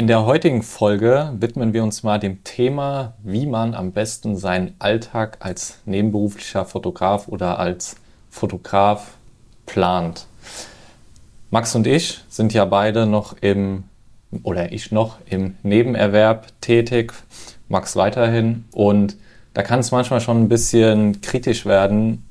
In der heutigen Folge widmen wir uns mal dem Thema, wie man am besten seinen Alltag als nebenberuflicher Fotograf oder als Fotograf plant. Max und ich sind ja beide noch im, oder ich noch im Nebenerwerb tätig, Max weiterhin. Und da kann es manchmal schon ein bisschen kritisch werden,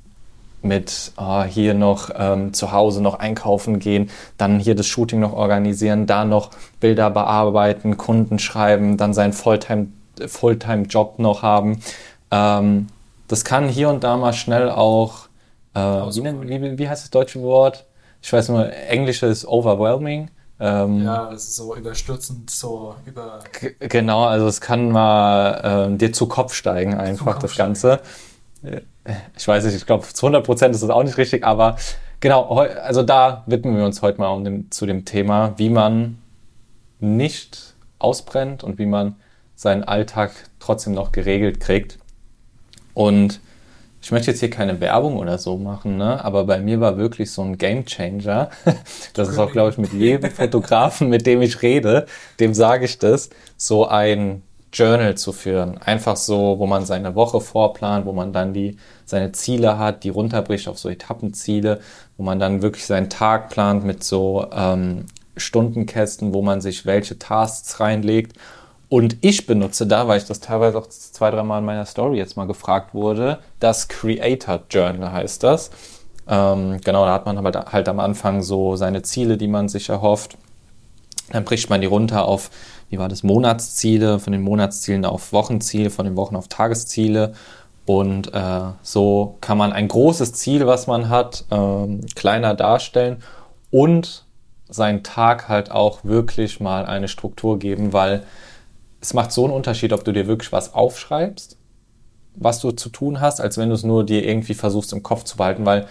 mit oh, hier noch ähm, zu Hause noch einkaufen gehen, dann hier das Shooting noch organisieren, da noch Bilder bearbeiten, Kunden schreiben, dann seinen Fulltime, Fulltime-Job noch haben. Ähm, das kann hier und da mal schnell auch, äh, wie, wie, wie, heißt das deutsche Wort? Ich weiß nur, Englisch ist overwhelming. Ähm, ja, das ist so überstürzend, so über. Genau, also es kann mal äh, dir zu Kopf steigen, einfach Kopf das Ganze. Steigen ich weiß nicht, ich glaube, zu 100 Prozent ist das auch nicht richtig, aber genau, also da widmen wir uns heute mal um dem, zu dem Thema, wie man nicht ausbrennt und wie man seinen Alltag trotzdem noch geregelt kriegt. Und ich möchte jetzt hier keine Werbung oder so machen, ne? aber bei mir war wirklich so ein Game Changer. Das ist auch, glaube ich, mit jedem Fotografen, mit dem ich rede, dem sage ich das, so ein Journal zu führen. Einfach so, wo man seine Woche vorplant, wo man dann die, seine Ziele hat, die runterbricht auf so Etappenziele, wo man dann wirklich seinen Tag plant mit so ähm, Stundenkästen, wo man sich welche Tasks reinlegt. Und ich benutze da, weil ich das teilweise auch zwei, drei Mal in meiner Story jetzt mal gefragt wurde, das Creator Journal heißt das. Ähm, genau, da hat man halt, halt am Anfang so seine Ziele, die man sich erhofft. Dann bricht man die runter auf wie war das, Monatsziele, von den Monatszielen auf Wochenziele, von den Wochen auf Tagesziele. Und äh, so kann man ein großes Ziel, was man hat, ähm, kleiner darstellen und seinen Tag halt auch wirklich mal eine Struktur geben, weil es macht so einen Unterschied, ob du dir wirklich was aufschreibst, was du zu tun hast, als wenn du es nur dir irgendwie versuchst im Kopf zu behalten, weil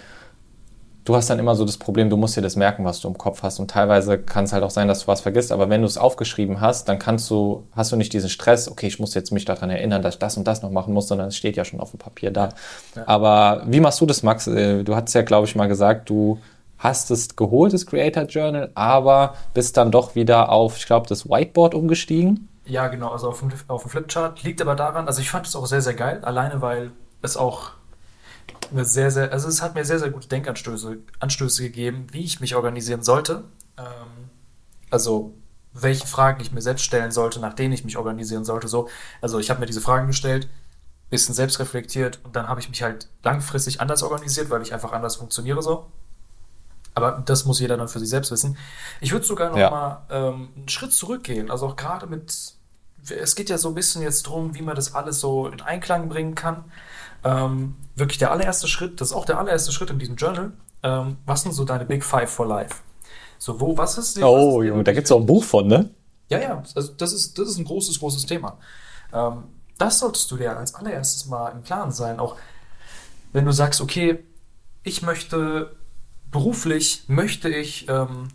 du hast dann immer so das Problem, du musst dir das merken, was du im Kopf hast. Und teilweise kann es halt auch sein, dass du was vergisst. Aber wenn du es aufgeschrieben hast, dann kannst du, hast du nicht diesen Stress, okay, ich muss jetzt mich daran erinnern, dass ich das und das noch machen muss, sondern es steht ja schon auf dem Papier da. Ja. Aber wie machst du das, Max? Äh, du hast ja, glaube ich, mal gesagt, du hast es geholt, das Creator Journal, aber bist dann doch wieder auf, ich glaube, das Whiteboard umgestiegen. Ja, genau, also auf dem, auf dem Flipchart. Liegt aber daran, also ich fand es auch sehr, sehr geil, alleine weil es auch sehr, sehr, also es hat mir sehr, sehr gute Denkanstöße Anstöße gegeben, wie ich mich organisieren sollte. Ähm, also welche Fragen ich mir selbst stellen sollte, nach denen ich mich organisieren sollte. So, also ich habe mir diese Fragen gestellt, bisschen selbst reflektiert und dann habe ich mich halt langfristig anders organisiert, weil ich einfach anders funktioniere so. Aber das muss jeder dann für sich selbst wissen. Ich würde sogar noch ja. mal ähm, einen Schritt zurückgehen. Also auch gerade mit, es geht ja so ein bisschen jetzt drum, wie man das alles so in Einklang bringen kann. Ähm, wirklich der allererste Schritt, das ist auch der allererste Schritt in diesem Journal. Ähm, was sind so deine Big Five for Life? So, wo, was ist Oh, Junge, da gibt es auch ein Buch von, ne? Ja, ja, also das ist, das ist ein großes, großes Thema. Ähm, das solltest du dir als allererstes mal im Klaren sein. Auch wenn du sagst, okay, ich möchte beruflich, möchte ich, ähm,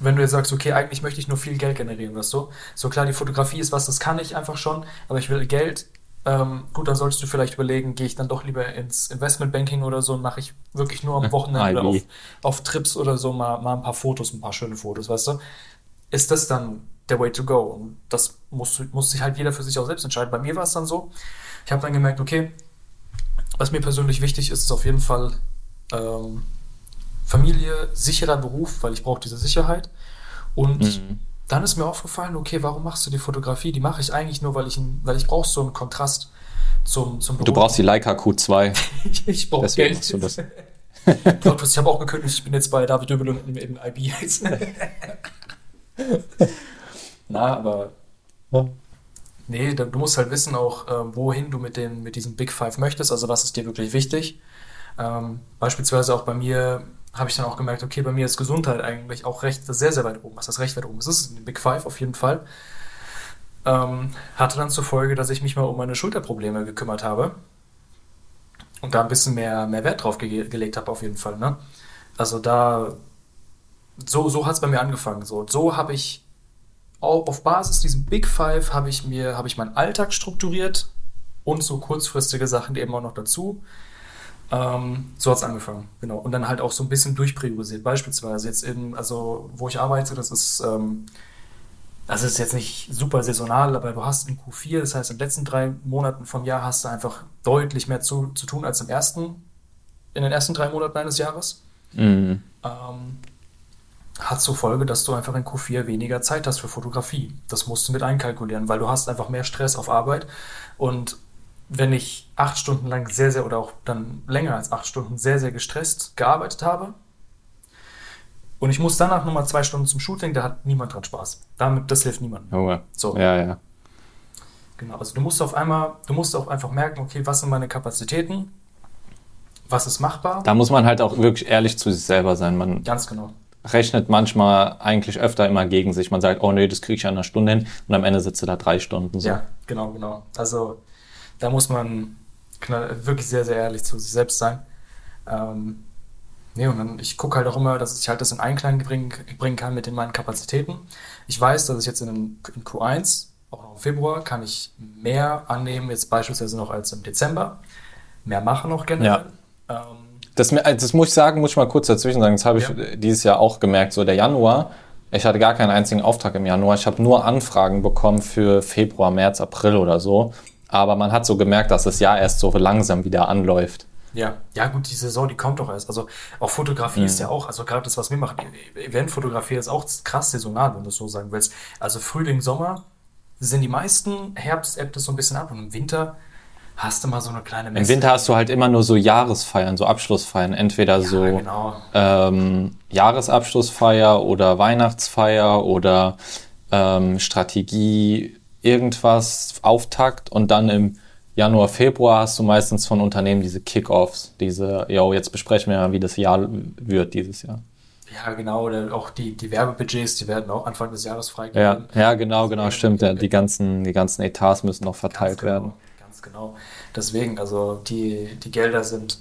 wenn du jetzt sagst, okay, eigentlich möchte ich nur viel Geld generieren, weißt du? So klar, die Fotografie ist was, das kann ich einfach schon, aber ich will Geld ähm, gut, dann solltest du vielleicht überlegen, gehe ich dann doch lieber ins Investmentbanking oder so und mache ich wirklich nur am Wochenende auf, auf, Trips oder so mal, mal ein paar Fotos, ein paar schöne Fotos, weißt du? Ist das dann der Way to go? Und das muss, muss sich halt jeder für sich auch selbst entscheiden. Bei mir war es dann so, ich habe dann gemerkt, okay, was mir persönlich wichtig ist, ist auf jeden Fall ähm, Familie, sicherer Beruf, weil ich brauche diese Sicherheit. Und mhm dann ist mir aufgefallen, okay, warum machst du die Fotografie? Die mache ich eigentlich nur, weil ich, weil ich brauche so einen Kontrast zum, zum Beruf. Du brauchst die Leica Q2. ich brauche Geld. Du das. ich habe auch gekündigt, ich bin jetzt bei David Döbel und im IB jetzt. Na, aber nee, du musst halt wissen auch, äh, wohin du mit, den, mit diesem Big Five möchtest, also was ist dir wirklich wichtig. Ähm, beispielsweise auch bei mir habe ich dann auch gemerkt, okay, bei mir ist Gesundheit eigentlich auch recht, sehr, sehr weit oben. Was das recht weit oben ist, ist ein Big Five auf jeden Fall. Ähm, hatte dann zur Folge, dass ich mich mal um meine Schulterprobleme gekümmert habe und da ein bisschen mehr, mehr Wert drauf ge gelegt habe, auf jeden Fall. Ne? Also da, so, so hat es bei mir angefangen. So, so habe ich auf Basis diesem Big Five habe ich mir, habe ich meinen Alltag strukturiert und so kurzfristige Sachen eben auch noch dazu. Ähm, so hat's angefangen, genau. Und dann halt auch so ein bisschen durchpriorisiert. Beispielsweise jetzt in, also wo ich arbeite, das ist, ähm, das ist jetzt nicht super saisonal, aber du hast in Q4, das heißt in den letzten drei Monaten vom Jahr hast du einfach deutlich mehr zu, zu tun als im ersten, in den ersten drei Monaten eines Jahres. Mhm. Ähm, hat zur Folge, dass du einfach in Q4 weniger Zeit hast für Fotografie. Das musst du mit einkalkulieren, weil du hast einfach mehr Stress auf Arbeit und wenn ich acht Stunden lang sehr, sehr oder auch dann länger als acht Stunden sehr, sehr gestresst gearbeitet habe und ich muss danach nochmal zwei Stunden zum Shooting, da hat niemand dran Spaß. Damit, das hilft niemandem. Junge. So. Ja, ja. Genau, also du musst auf einmal, du musst auch einfach merken, okay, was sind meine Kapazitäten, was ist machbar. Da muss man halt auch wirklich ehrlich zu sich selber sein. Man Ganz genau. rechnet manchmal eigentlich öfter immer gegen sich. Man sagt, oh nee, das kriege ich ja in einer Stunde hin und am Ende sitzt du da drei Stunden so. Ja, genau, genau. Also da muss man wirklich sehr, sehr ehrlich zu sich selbst sein. Ähm, nee, und dann, ich gucke halt auch immer, dass ich halt das in Einklang bringen, bringen kann mit den meinen Kapazitäten. Ich weiß, dass ich jetzt in, in Q1, auch noch im Februar, kann ich mehr annehmen, jetzt beispielsweise noch als im Dezember. Mehr machen noch generell. Ähm, Das, mir- das muss ich sagen, muss ich mal kurz dazwischen sagen. Das habe ich Ja. äh, dieses Jahr auch gemerkt. So der Januar, ich hatte gar keinen einzigen Auftrag im Januar. Ich habe nur Anfragen bekommen für Februar, März, April oder so. Aber man hat so gemerkt, dass das Jahr erst so langsam wieder anläuft. Ja, ja gut, die Saison, die kommt doch erst. Also auch Fotografie ist ja auch, also gerade das, was wir machen, Eventfotografie ist auch krass saisonal, wenn du es so sagen willst. Also Frühling, Sommer sind die meisten, Herbst ebbt es so ein bisschen ab und im Winter hast du mal so eine kleine Im Messe. Winter hast du halt immer nur so Jahresfeiern, so Abschlussfeiern. Entweder so ja, genau. ähm, Jahresabschlussfeier oder Weihnachtsfeier oder ähm, Strategie, irgendwas, Auftakt und dann im Januar, Februar hast du meistens von Unternehmen diese Kickoffs, diese, yo, jetzt besprechen wir mal, wie das Jahr wird dieses Jahr. Ja, genau. Oder auch die, die Werbebudgets, die werden auch Anfang des Jahres Ja, freigegeben. ja, genau, genau, stimmt. Ja, die ganzen, die ganzen Etats müssen noch verteilt genau, werden. Ganz genau. Deswegen, also die, die Gelder sind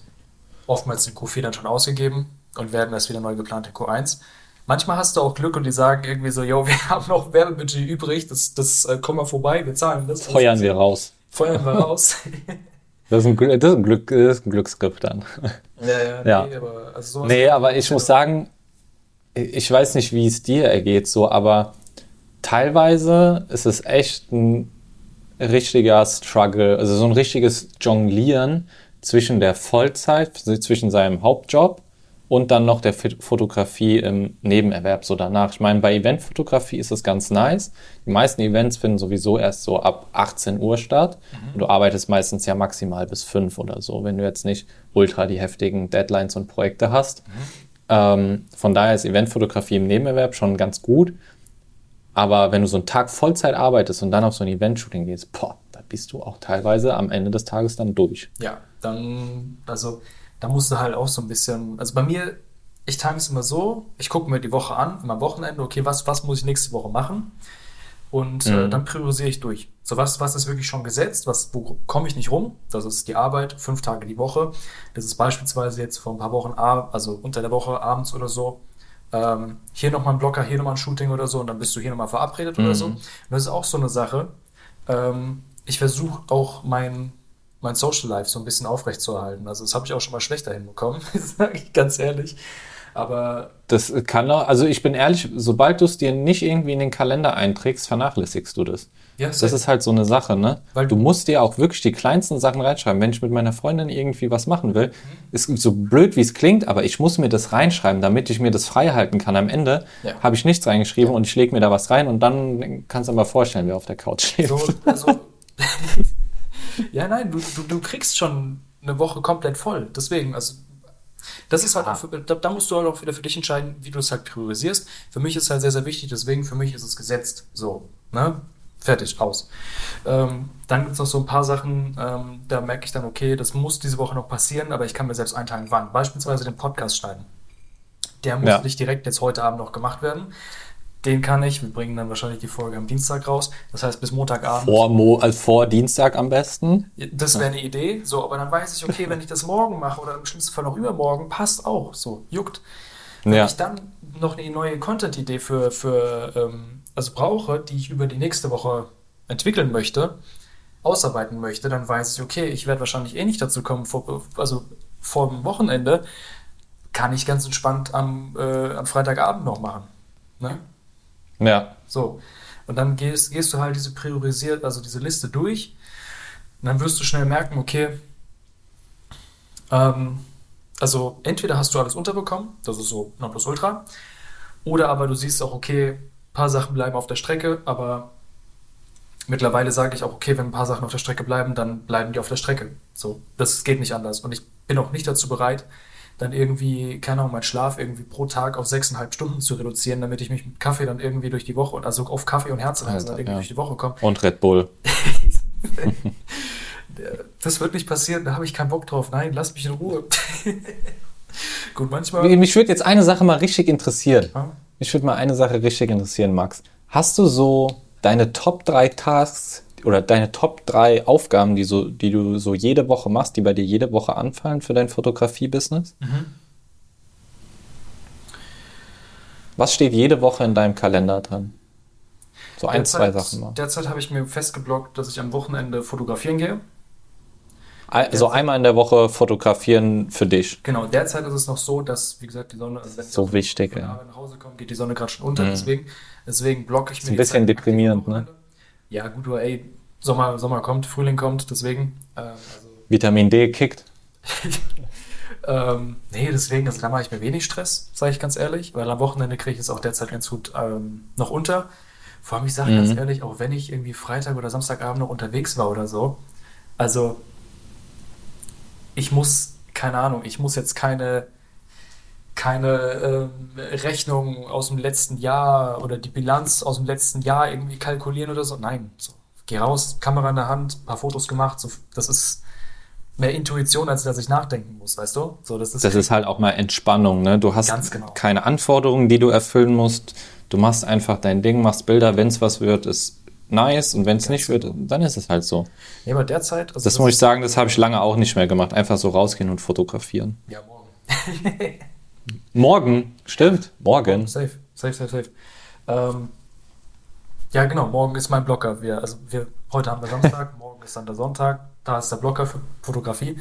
oftmals in Q4 dann schon ausgegeben und werden erst wieder neu geplant in Q1. Manchmal hast du auch Glück und die sagen irgendwie so, yo, wir haben noch Werbebudget übrig, das, das äh, komm mal vorbei, wir zahlen das. Feuern wir raus. Feuern wir raus. Das ist ein, Glück- das ist ein, Glück, das ist ein Glücksgriff dann. ja, ja, Ja. nee, aber also Nee, aber ich muss sagen, ich weiß nicht, wie es dir ergeht, so, aber teilweise ist es echt ein richtiger Struggle, also so ein richtiges Jonglieren zwischen der Vollzeit, zwischen seinem Hauptjob und dann noch der Fotografie im Nebenerwerb so danach. Ich meine, bei Eventfotografie ist es ganz nice. Die meisten Events finden sowieso erst so ab 18 Uhr statt. Und du arbeitest meistens ja maximal bis 5 oder so, wenn du jetzt nicht ultra die heftigen Deadlines und Projekte hast. Ähm, von daher ist Eventfotografie im Nebenerwerb schon ganz gut. Aber wenn du so einen Tag Vollzeit arbeitest und dann auf so ein Event-Shooting gehst, boah, da bist du auch teilweise am Ende des Tages dann durch. Ja, dann, also, da musst du halt auch so ein bisschen, also bei mir, ich teile es immer so, ich gucke mir die Woche an, immer am Wochenende, okay, was, was muss ich nächste Woche machen? Und äh, Mhm. dann priorisiere ich durch. So was, was ist wirklich schon gesetzt, was, wo komme ich nicht rum? Das ist die Arbeit, fünf Tage die Woche. Das ist beispielsweise jetzt vor ein paar Wochen, also unter der Woche abends oder so. Ähm, hier nochmal ein Blocker, hier nochmal ein Shooting oder so und dann bist du hier nochmal verabredet oder Mhm. so. Und das ist auch so eine Sache. Ähm, ich versuche auch mein, mein Social Life so ein bisschen aufrechtzuerhalten. Also das habe ich auch schon mal schlechter hinbekommen, sage ich ganz ehrlich. Aber Das kann auch, also ich bin ehrlich, sobald du es dir nicht irgendwie in den Kalender einträgst, vernachlässigst du das. ja, Das ist halt so eine Sache, ne? Weil- du musst dir auch wirklich die kleinsten Sachen reinschreiben. Wenn ich mit meiner Freundin irgendwie was machen will, ist so blöd, wie es klingt, aber ich muss mir das reinschreiben, damit ich mir das frei halten kann. Am Ende Ja. habe ich nichts reingeschrieben und ich lege mir da was rein und dann kannst du dir mal vorstellen, wer auf der Couch schläft. so, also, ja, nein, du, du, du kriegst schon eine Woche komplett voll. Deswegen, also das ist halt auch für, da, da musst du halt auch wieder für dich entscheiden, wie du es halt priorisierst. Für mich ist halt sehr, sehr wichtig, deswegen für mich ist es gesetzt. So, ne? Fertig, aus. Ähm, dann gibt es noch so ein paar Sachen, ähm, da merke ich dann, okay, das muss diese Woche noch passieren, aber ich kann mir selbst einteilen, wann. Beispielsweise den Podcast schneiden. Der muss Ja. nicht direkt jetzt heute Abend noch gemacht werden. Den kann ich, wir bringen dann wahrscheinlich die Folge am Dienstag raus. Das heißt, bis Montagabend. Vor, Mo, also vor Dienstag am besten. Das wäre eine Idee, so, aber dann weiß ich, okay, wenn ich das morgen mache oder im schlimmsten Fall noch übermorgen, passt auch, so, juckt. Wenn Ja. ich dann noch eine neue Content-Idee für, für ähm, also brauche, die ich über die nächste Woche entwickeln möchte, ausarbeiten möchte, dann weiß ich, okay, ich werde wahrscheinlich eh nicht dazu kommen, vor, also vom Wochenende kann ich ganz entspannt am, äh, am Freitagabend noch machen. Ne? Ja. So. Und dann gehst, gehst du halt diese priorisiert, also diese Liste durch. Und dann wirst du schnell merken, okay, ähm, also entweder hast du alles unterbekommen, das ist so Nonplusultra, oder aber du siehst auch, okay, ein paar Sachen bleiben auf der Strecke, aber mittlerweile sage ich auch, okay, wenn ein paar Sachen auf der Strecke bleiben, dann bleiben die auf der Strecke. So, das geht nicht anders. Und ich bin auch nicht dazu bereit, dann irgendwie, keine Ahnung, meinen Schlaf irgendwie pro Tag auf sechseinhalb Stunden zu reduzieren, damit ich mich mit Kaffee dann irgendwie durch die Woche, also auf Kaffee und Herzrasen dann irgendwie ja. durch die Woche komme. Und Red Bull. das wird nicht passieren, da habe ich keinen Bock drauf. Nein, lass mich in Ruhe. Gut, manchmal. Mich würde jetzt eine Sache mal richtig interessieren. Ja. Mich würde mal eine Sache richtig interessieren, Max. Hast du so deine Top 3 Tasks oder deine Top 3 Aufgaben, die, so, die du so jede Woche machst, die bei dir jede Woche anfallen für dein Fotografie-Business? Mhm. Was steht jede Woche in deinem Kalender drin? So ein, zwei Derzeit- Sachen mal. Derzeit habe ich mir festgeblockt, dass ich am Wochenende fotografieren gehe. Also einmal in der Woche fotografieren für dich. Genau, derzeit ist es noch so, dass, wie gesagt, die Sonne, also wenn So wichtig, von der ja. Arbeit nach Hause komme, geht die Sonne gerade schon unter. Mhm. Deswegen, deswegen blocke ich mir ein die bisschen Zeit deprimierend, ne? Ja, gut, ey, Sommer, Sommer kommt, Frühling kommt, deswegen. Ähm, also, Vitamin D kickt. ähm, nee, deswegen, also da mache ich mir wenig Stress, sage ich ganz ehrlich, weil am Wochenende kriege ich es auch derzeit ganz gut ähm, noch unter. Vor allem, ich sage Mhm. ganz ehrlich, auch wenn ich irgendwie Freitag oder Samstagabend noch unterwegs war oder so, also ich muss, keine Ahnung, ich muss jetzt keine, keine ähm, Rechnung aus dem letzten Jahr oder die Bilanz aus dem letzten Jahr irgendwie kalkulieren oder so. Nein, so, geh raus, Kamera in der Hand, paar Fotos gemacht, so, das ist mehr Intuition, als dass ich nachdenken muss, weißt du? So, das ist, Das ist halt auch mal Entspannung, ne? Du hast genau. keine Anforderungen, die du erfüllen musst. Du machst einfach dein Ding, machst Bilder. Wenn es was wird, ist nice. Und wenn es nicht wird, dann ist es halt so. ja, aber derzeit, also Das muss ich sagen, das habe ich lange auch nicht mehr gemacht. Einfach so rausgehen und fotografieren. Ja, morgen. Morgen, stimmt, morgen. Safe, safe, safe, safe. Ähm, ja, genau, morgen ist mein Blocker. Wir, also wir, heute haben wir Samstag, morgen ist dann der Sonntag. Da ist der Blocker für Fotografie.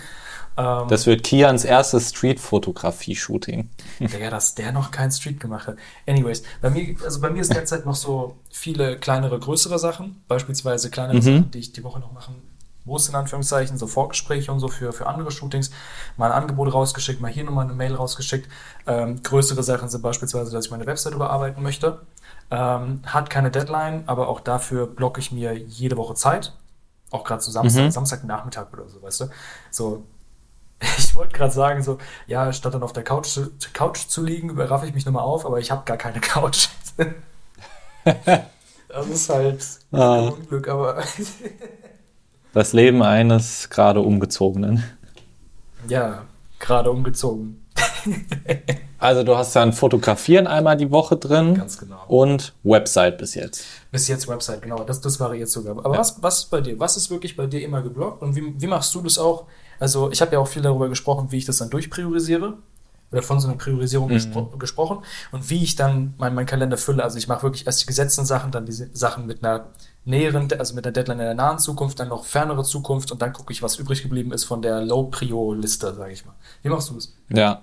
Ähm, Das wird Kians erstes Street-Fotografie-Shooting. Digga, dass der noch kein Street gemacht hat. Anyways, bei mir, also bei mir ist derzeit noch so viele kleinere, größere Sachen, beispielsweise kleinere Mhm. Sachen, die ich die Woche noch machen muss, in Anführungszeichen, so Vorgespräche und so für, für andere Shootings, mal ein Angebot rausgeschickt, mal hier nochmal eine Mail rausgeschickt. Ähm, größere Sachen sind beispielsweise, dass ich meine Website überarbeiten möchte. Ähm, hat keine Deadline, aber auch dafür blocke ich mir jede Woche Zeit. Auch gerade zu Samstag, Mhm. Samstagnachmittag oder so, weißt du? So, ich wollte gerade sagen, so, ja, statt dann auf der Couch zu, Couch zu liegen, überraffe ich mich nochmal auf, aber ich habe gar keine Couch. das ist halt Ah. ein Unglück, aber Das Leben eines gerade Umgezogenen. ja, gerade umgezogen. Also du hast dann Fotografieren einmal die Woche drin Ganz genau. und Website bis jetzt. Bis jetzt Website, genau, das, das variiert sogar. Aber was, was ist bei dir? Was ist wirklich bei dir immer geblockt und wie, wie machst du das auch? Also, ich habe ja auch viel darüber gesprochen, wie ich das dann durchpriorisiere oder von so einer Priorisierung gespro gesprochen und wie ich dann meinen mein Kalender fülle. Also, ich mache wirklich erst die gesetzten Sachen, dann diese Sachen mit einer näheren, also mit einer Deadline in der nahen Zukunft, dann noch fernere Zukunft und dann gucke ich, was übrig geblieben ist von der Low-Prio-Liste, sage ich mal. Wie machst du das? Ja.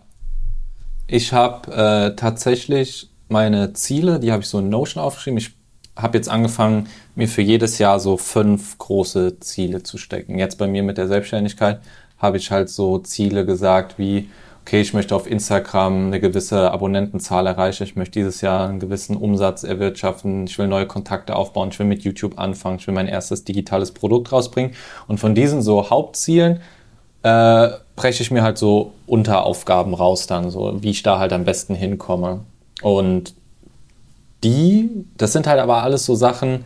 Ich habe äh, tatsächlich meine Ziele, die habe ich so in Notion aufgeschrieben. Ich habe jetzt angefangen, mir für jedes Jahr so fünf große Ziele zu stecken. Jetzt bei mir mit der Selbstständigkeit habe ich halt so Ziele gesagt wie, okay, ich möchte auf Instagram eine gewisse Abonnentenzahl erreichen, ich möchte dieses Jahr einen gewissen Umsatz erwirtschaften, ich will neue Kontakte aufbauen, ich will mit YouTube anfangen, ich will mein erstes digitales Produkt rausbringen. Und von diesen so Hauptzielen äh, breche ich mir halt so Unteraufgaben raus dann, so wie ich da halt am besten hinkomme. Und die, das sind halt aber alles so Sachen,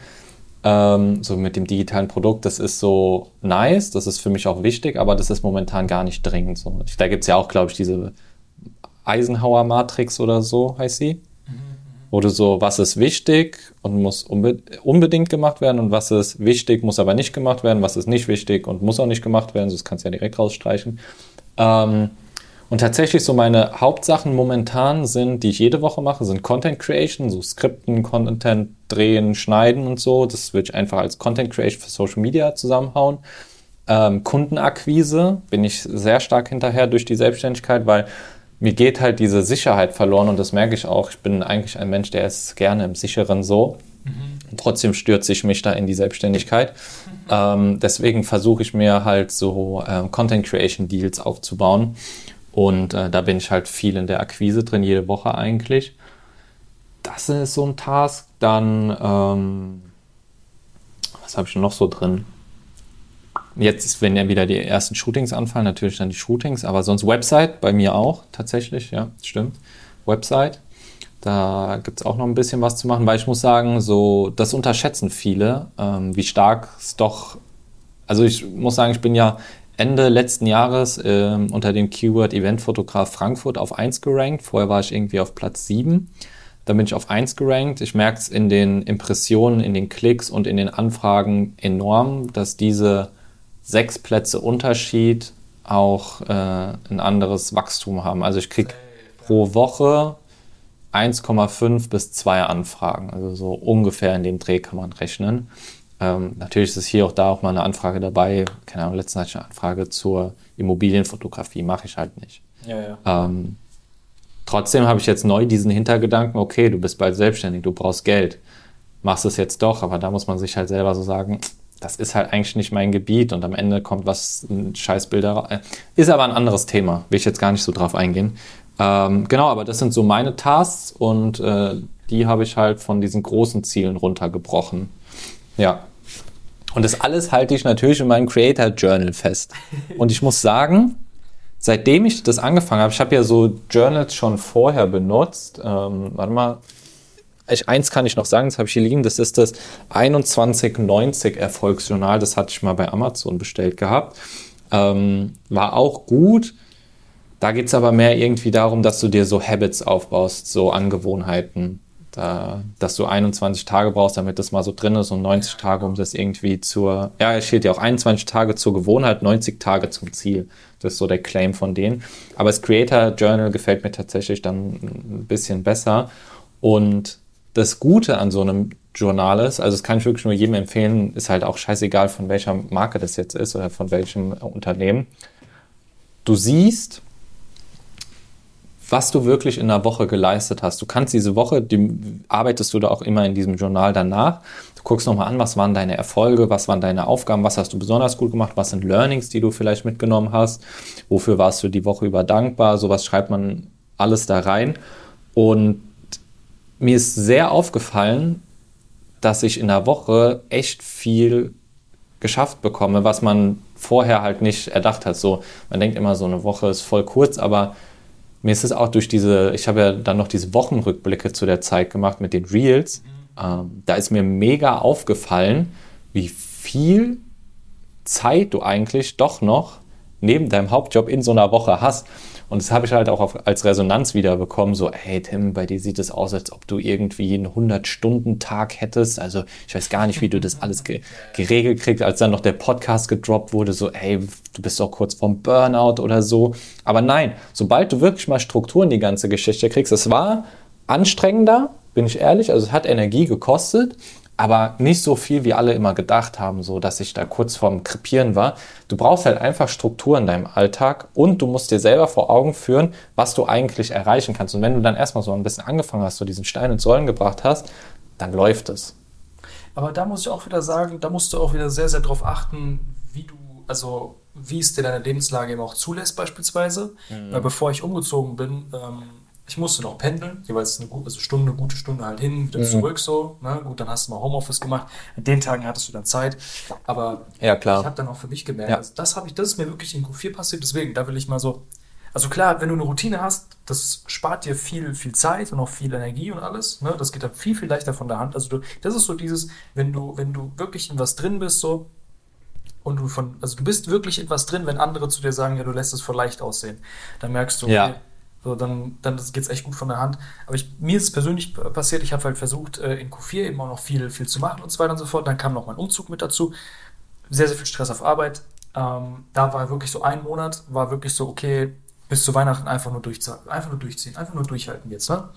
ähm, so mit dem digitalen Produkt, das ist so nice, das ist für mich auch wichtig, aber das ist momentan gar nicht dringend. So. Da gibt's ja auch, glaube ich, diese Eisenhower-Matrix oder so heißt sie. Du so, was ist wichtig und muss unbe unbedingt gemacht werden und was ist wichtig, muss aber nicht gemacht werden, was ist nicht wichtig und muss auch nicht gemacht werden, das kannst du ja direkt rausstreichen. Ähm, und tatsächlich so meine Hauptsachen momentan sind, die ich jede Woche mache, sind Content Creation, so Skripten, Content drehen, schneiden und so. Das würde ich einfach als Content Creation für Social Media zusammenhauen. Ähm, Kundenakquise bin ich sehr stark hinterher durch die Selbstständigkeit, weil mir geht halt diese Sicherheit verloren und das merke ich auch. Ich bin eigentlich ein Mensch, der ist gerne im Sicheren so. Mhm. Trotzdem stürze ich mich da in die Selbstständigkeit. Mhm. Ähm, deswegen versuche ich mir halt so äh, Content Creation Deals aufzubauen. Und äh, da bin ich halt viel in der Akquise drin, jede Woche eigentlich. Das ist so ein Task. Dann, ähm, was habe ich noch so drin? Jetzt, wenn ja wieder die ersten Shootings anfallen, natürlich dann die Shootings, aber sonst Website bei mir auch tatsächlich, ja, stimmt. Website. Da gibt es auch noch ein bisschen was zu machen, weil ich muss sagen, so, das unterschätzen viele, ähm, wie stark es doch, also ich muss sagen, ich bin ja Ende letzten Jahres ähm, unter dem Keyword Eventfotograf Frankfurt auf 1 gerankt. Vorher war ich irgendwie auf Platz 7. Dann bin ich auf 1 gerankt. Ich merke es in den Impressionen, in den Klicks und in den Anfragen enorm, dass diese sechs Plätze Unterschied auch äh, ein anderes Wachstum haben. Also ich kriege pro Woche 1,5 bis 2 Anfragen. Also so ungefähr in dem Dreh kann man rechnen. Ähm, natürlich ist es hier auch da auch mal eine Anfrage dabei. Keine Ahnung, letztens hatte ich eine Anfrage zur Immobilienfotografie. Mache ich halt nicht. Ja, ja. Ähm, trotzdem habe ich jetzt neu diesen Hintergedanken, okay, du bist bald selbstständig, du brauchst Geld. Machst es jetzt doch, aber da muss man sich halt selber so sagen, das ist halt eigentlich nicht mein Gebiet und am Ende kommt was, ein Scheißbilder. Äh, ist aber ein anderes Thema, will ich jetzt gar nicht so drauf eingehen. Ähm, genau, aber das sind so meine Tasks und äh, die habe ich halt von diesen großen Zielen runtergebrochen. Ja. Und das alles halte ich natürlich in meinem Creator Journal fest. Und ich muss sagen, seitdem ich das angefangen habe, ich habe ja so Journals schon vorher benutzt. Ähm, warte mal, ich, eins kann ich noch sagen, das habe ich hier liegen, das ist das 2190 Erfolgsjournal, das hatte ich mal bei Amazon bestellt gehabt. Ähm, war auch gut. Da geht es aber mehr irgendwie darum, dass du dir so Habits aufbaust, so Angewohnheiten. Da, dass du 21 Tage brauchst, damit das mal so drin ist und 90 Tage, um das irgendwie zur, ja, es steht ja auch 21 Tage zur Gewohnheit, 90 Tage zum Ziel. Das ist so der Claim von denen. Aber das Creator Journal gefällt mir tatsächlich dann ein bisschen besser. Und das Gute an so einem Journal ist, also das kann ich wirklich nur jedem empfehlen, ist halt auch scheißegal, von welcher Marke das jetzt ist oder von welchem Unternehmen. Du siehst, was du wirklich in der Woche geleistet hast. Du kannst diese Woche, die arbeitest du da auch immer in diesem Journal danach. Du guckst nochmal an, was waren deine Erfolge, was waren deine Aufgaben, was hast du besonders gut gemacht, was sind Learnings, die du vielleicht mitgenommen hast, wofür warst du die Woche über dankbar, sowas schreibt man alles da rein. Und mir ist sehr aufgefallen, dass ich in der Woche echt viel geschafft bekomme, was man vorher halt nicht erdacht hat. So, man denkt immer, so eine Woche ist voll kurz, aber mir ist es auch durch diese, ich habe ja dann noch diese Wochenrückblicke zu der Zeit gemacht mit den Reels. Ähm, da ist mir mega aufgefallen, wie viel Zeit du eigentlich doch noch neben deinem Hauptjob in so einer Woche hast. Und das habe ich halt auch als Resonanz wieder bekommen, so, hey Tim, bei dir sieht es aus, als ob du irgendwie einen 100-Stunden-Tag hättest. Also ich weiß gar nicht, wie du das alles ge geregelt kriegst, als dann noch der Podcast gedroppt wurde, so, hey, du bist doch kurz vorm Burnout oder so. Aber nein, sobald du wirklich mal Struktur in die ganze Geschichte kriegst, es war anstrengender, bin ich ehrlich, also es hat Energie gekostet, aber nicht so viel, wie alle immer gedacht haben, so dass ich da kurz vorm Krepieren war. Du brauchst halt einfach Struktur in deinem Alltag und du musst dir selber vor Augen führen, was du eigentlich erreichen kannst. Und wenn du dann erstmal so ein bisschen angefangen hast, so diesen Stein ins Säulen gebracht hast, dann läuft es. Aber da muss ich auch wieder sagen, da musst du auch wieder sehr, sehr drauf achten, wie du, also wie es dir deine Lebenslage eben auch zulässt beispielsweise. Mhm. Weil bevor ich umgezogen bin, ähm, ich musste noch pendeln, jeweils eine gute also Stunde, gute Stunde halt hin, wieder mhm. zurück so. Ne? Gut, dann hast du mal Homeoffice gemacht. An den Tagen hattest du dann Zeit. Aber ja, klar. ich habe dann auch für mich gemerkt, ja. also das habe ich, das ist mir wirklich in Q4 passiert. Deswegen, da will ich mal so. Also klar, wenn du eine Routine hast, das spart dir viel, viel Zeit und auch viel Energie und alles. Ne? Das geht dann viel, viel leichter von der Hand. Also du, das ist so dieses, wenn du, wenn du wirklich in was drin bist, so, und du von, also du bist wirklich in was drin, wenn andere zu dir sagen, ja, du lässt es voll leicht aussehen. Dann merkst du, ja. So, dann, dann geht es echt gut von der Hand. Aber ich, mir ist es persönlich passiert, ich habe halt versucht, äh, in Q4 eben auch noch viel, viel zu machen und so weiter und so fort. Dann kam noch mein Umzug mit dazu. Sehr, sehr viel Stress auf Arbeit. Ähm, da war wirklich so ein Monat, war wirklich so, okay, bis zu Weihnachten einfach nur durchziehen, einfach nur durchziehen, einfach nur durchhalten jetzt, ne?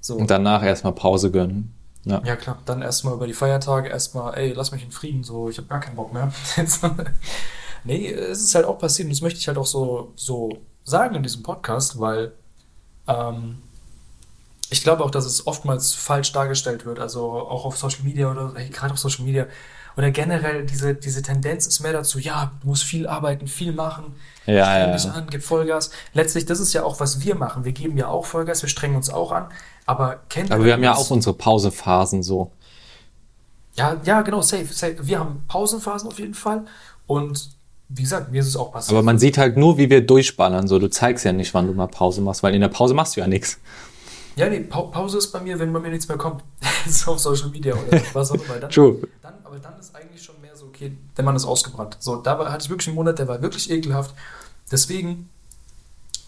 So. Und danach erstmal Pause gönnen. Ja. ja, klar. Dann erstmal über die Feiertage erstmal, ey, lass mich in Frieden, so, ich habe gar keinen Bock mehr. Nee, es ist halt auch passiert und das möchte ich halt auch so, so sagen in diesem Podcast, weil ähm, ich glaube auch, dass es oftmals falsch dargestellt wird, also auch auf Social Media oder hey, gerade auf Social Media oder generell diese, diese Tendenz ist mehr dazu, ja, du musst viel arbeiten, viel machen, Ja, streng ja, dich an, gib Vollgas. Letztlich, das ist ja auch, was wir machen. Wir geben ja auch Vollgas, wir strengen uns auch an, aber kennt Aber wir haben ja auch unsere Pausephasen so. Ja, ja, genau, safe, safe. Wir haben Pausenphasen auf jeden Fall. Und wie gesagt, mir ist es auch passiert. Aber man sieht halt nur, wie wir durchballern. So, du zeigst ja nicht, wann du mal Pause machst, weil in der Pause machst du ja nichts. ja, nee, Pa- Pause ist bei mir, wenn bei mir nichts mehr kommt. so auf Social Media oder was auch immer. Dann, True. dann, aber dann ist eigentlich schon mehr so, okay, der Mann ist ausgebrannt. So, da hatte ich wirklich einen Monat, der war wirklich ekelhaft. Deswegen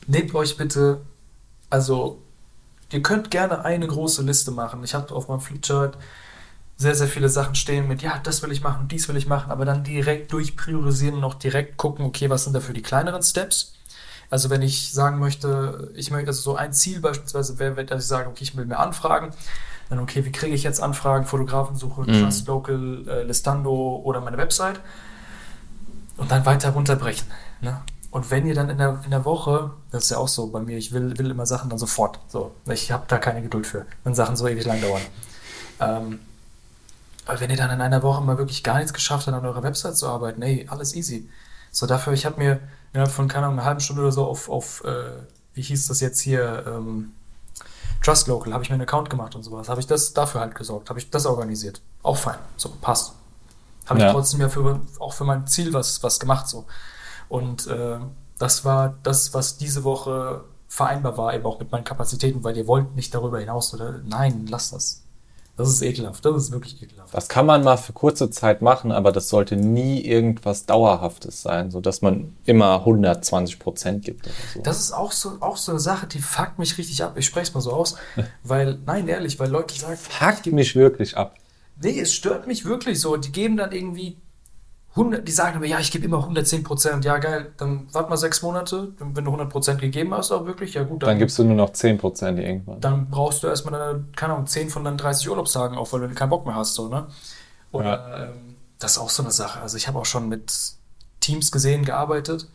nehmt euch bitte, also ihr könnt gerne eine große Liste machen. Ich habe auf meinem Flipchart sehr, sehr viele Sachen stehen mit, ja, das will ich machen, dies will ich machen, aber dann direkt durchpriorisieren und auch direkt gucken, okay, was sind dafür die kleineren Steps? Also wenn ich sagen möchte, ich möchte, also so ein Ziel beispielsweise wäre, dass ich sage, okay, ich will mehr Anfragen, dann okay, wie kriege ich jetzt Anfragen, Fotografensuche, Mhm. Trust Local, äh, Listando oder meine Website und dann weiter runterbrechen. Ne? Und wenn ihr dann in der, in der Woche, das ist ja auch so bei mir, ich will, will immer Sachen dann sofort. So, ich habe da keine Geduld für, wenn Sachen so ewig lang dauern. Ähm, aber wenn ihr dann in einer Woche mal wirklich gar nichts geschafft habt, an eurer Website zu arbeiten, ey, alles easy. So dafür, ich habe mir innerhalb von, keine Ahnung, einer halben Stunde oder so auf, auf äh, wie hieß das jetzt hier, ähm, Trust Local, habe ich mir einen Account gemacht und sowas. Habe ich das dafür halt gesorgt, habe ich das organisiert. Auch fein, so, passt. Habe ich Ja. trotzdem ja für, auch für mein Ziel was, was gemacht, so. Und äh, das war das, was diese Woche vereinbar war, eben auch mit meinen Kapazitäten, weil ihr wollt nicht darüber hinaus, oder? Nein, lasst das. Das ist ekelhaft, das ist wirklich ekelhaft. Das kann man mal für kurze Zeit machen, aber das sollte nie irgendwas Dauerhaftes sein, so dass man immer 120 Prozent gibt so. Das ist auch so, auch so eine Sache, die fuckt mich richtig ab. Ich spreche es mal so aus, weil, nein, ehrlich, weil Leute sagen, Fuckt mich wirklich ab. nee, es stört mich wirklich so. Die geben dann irgendwie 100, die sagen aber, ja, ich gebe immer 110 Prozent. Ja, geil, dann warte mal sechs Monate. Wenn du 100 Prozent gegeben hast, auch wirklich, ja gut, Dann gibst du nur noch 10 Prozent irgendwann. dann brauchst du erstmal, deine, keine Ahnung, 10 von deinen 30 Urlaubstagen auf, weil du keinen Bock mehr hast, so, ne? Oder, ähm, das ist auch so eine Sache. Also ich habe auch schon mit Teams gesehen, gearbeitet.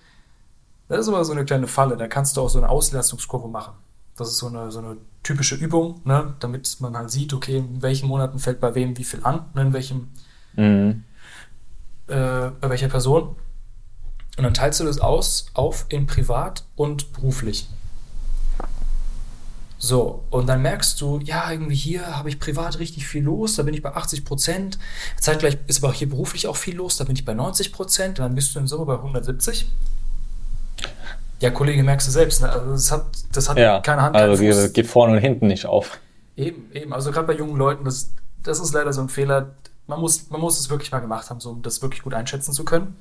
Das ist aber so eine kleine Falle. Da kannst du auch so eine Auslastungskurve machen. Das ist so eine, so eine typische Übung, ne? damit man halt sieht, okay, in welchen Monaten fällt bei wem wie viel an, ne? in welchem, Mhm. Äh, bei welcher Person. Und dann teilst du das aus auf in privat und beruflich. So, und dann merkst du, ja, irgendwie hier habe ich privat richtig viel los, da bin ich bei 80 Prozent. Zeitgleich ist aber auch hier beruflich auch viel los, da bin ich bei 90 Prozent, dann bist du in Summe bei 170. Ja, Kollege, merkst du selbst, ne? Also das hat, das hat Ja, keine Hand, also geht, geht vorne und hinten nicht auf. Eben, eben. Also gerade bei jungen Leuten, das, das ist leider so ein Fehler. Man muss, man muss es wirklich mal gemacht haben, so, um das wirklich gut einschätzen zu können.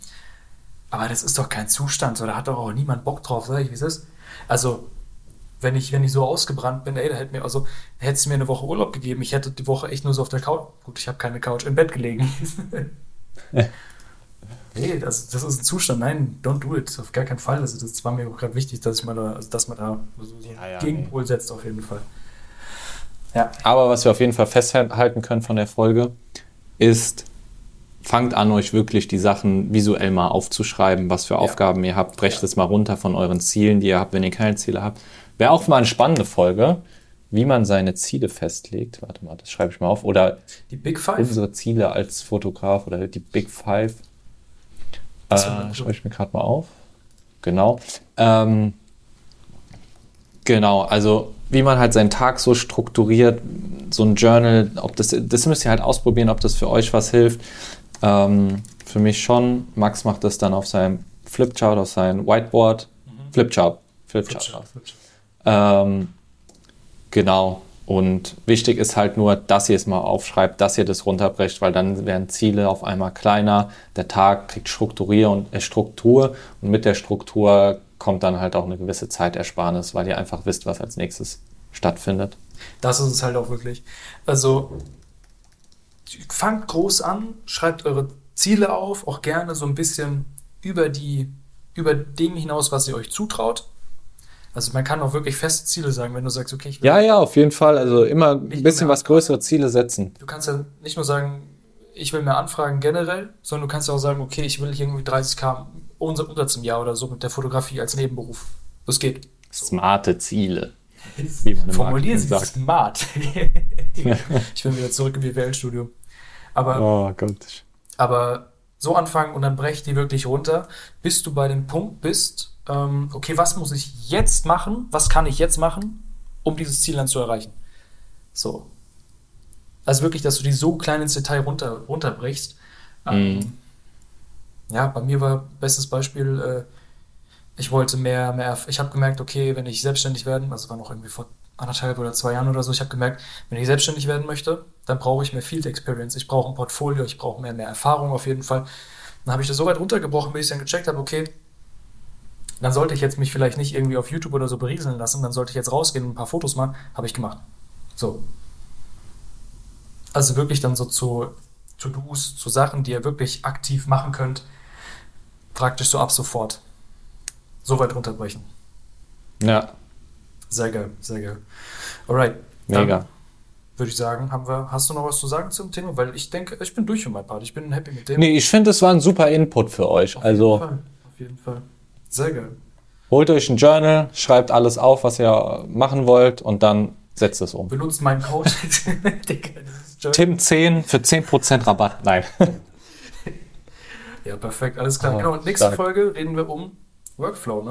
Aber das ist doch kein Zustand, so, da hat doch auch niemand Bock drauf, sag ich, wie es ist. Also, wenn ich, wenn ich so ausgebrannt bin, ey, da hätte mir, also, hätte es mir eine Woche Urlaub gegeben, ich hätte die Woche echt nur so auf der Couch, gut, ich habe keine Couch, im Bett gelegen. nee, das, das ist ein Zustand, nein, don't do it, auf gar keinen Fall. Also, das war mir auch gerade wichtig, dass ich mal da, also, dass man da so einen Ja, ja, Gegenpol setzt, auf jeden Fall. Ja. Aber was wir auf jeden Fall festhalten können von der Folge, ist, fangt an, euch wirklich die Sachen visuell mal aufzuschreiben, was für Aufgaben ihr habt. Brecht Ja. es mal runter von euren Zielen, die ihr habt, wenn ihr keine Ziele habt. Wäre auch mal eine spannende Folge, wie man seine Ziele festlegt. Warte mal, das schreibe ich mal auf. Oder Die Big Five? unsere Ziele als Fotograf oder die Big Five. Äh, schreibe ich mir gerade mal auf. Genau. Ähm, genau, also wie man halt seinen Tag so strukturiert, so ein Journal, ob das, das müsst ihr halt ausprobieren, ob das für euch was hilft. Ähm, für mich schon. Max macht das dann auf seinem Flipchart, auf seinem Whiteboard. Flipchart. Flipchart. Flipchart, Flipchart. Ähm, genau. Und wichtig ist halt nur, dass ihr es mal aufschreibt, dass ihr das runterbrecht, weil dann werden Ziele auf einmal kleiner. Der Tag kriegt Struktur und, äh, Struktur und mit der Struktur kommt dann halt auch eine gewisse Zeitersparnis, weil ihr einfach wisst, was als nächstes stattfindet. Das ist es halt auch wirklich. Also fangt groß an, schreibt eure Ziele auf, auch gerne so ein bisschen über die, über dem hinaus, was ihr euch zutraut. Also man kann auch wirklich feste Ziele sagen, wenn du sagst, okay, ich will, Ja, ja, auf jeden Fall. Also immer ein bisschen was größere Ziele setzen. du kannst ja nicht nur sagen, ich will mehr Anfragen generell, sondern du kannst ja auch sagen, okay, ich will irgendwie 30k unser Umsatz im Jahr oder so mit der Fotografie als Nebenberuf. Das geht. Smarte Ziele. Formulieren Sie sagt. smart. ich bin wieder zurück im BWL-Studium. Aber, Oh Gott. aber so anfangen und dann brech die wirklich runter, bis du bei dem Punkt bist, ähm, okay, was muss ich jetzt machen? Was kann ich jetzt machen, um dieses Ziel dann zu erreichen? So. Also wirklich, dass du die so klein ins Detail runter, runterbrichst. Ähm, ja, bei mir war bestes Beispiel, äh, ich wollte mehr, mehr, ich habe gemerkt, okay, wenn ich selbstständig werden, also war noch irgendwie vor anderthalb oder zwei Jahren oder so, ich habe gemerkt, wenn ich selbstständig werden möchte, dann brauche ich mehr Field Experience, ich brauche ein Portfolio, ich brauche mehr, mehr Erfahrung auf jeden Fall. Dann habe ich das so weit runtergebrochen, bis ich dann gecheckt habe, okay, dann sollte ich jetzt mich vielleicht nicht irgendwie auf YouTube oder so berieseln lassen, dann sollte ich jetzt rausgehen und ein paar Fotos machen, habe ich gemacht. So. Also wirklich dann so zu To-Dos, zu Sachen, die ihr wirklich aktiv machen könnt, praktisch so ab sofort. So weit runterbrechen. Ja, Sehr geil, sehr geil. Alright. mega. Würde ich sagen, haben wir, hast du noch was zu sagen zum Thema? Weil ich denke, ich bin durch für mein Part. Ich bin happy mit dem. Nee, ich finde, es war ein super Input für euch. Auf Also jeden Fall. Auf jeden Fall. Sehr geil. holt euch ein Journal, schreibt alles auf, was ihr machen wollt und dann setzt es um. Benutzt meinen Code. Tim 10 für 10% Rabatt. Nein. Ja, perfekt. Alles klar. Oh, genau. Und nächste stark. Folge reden wir um Workflow, ne?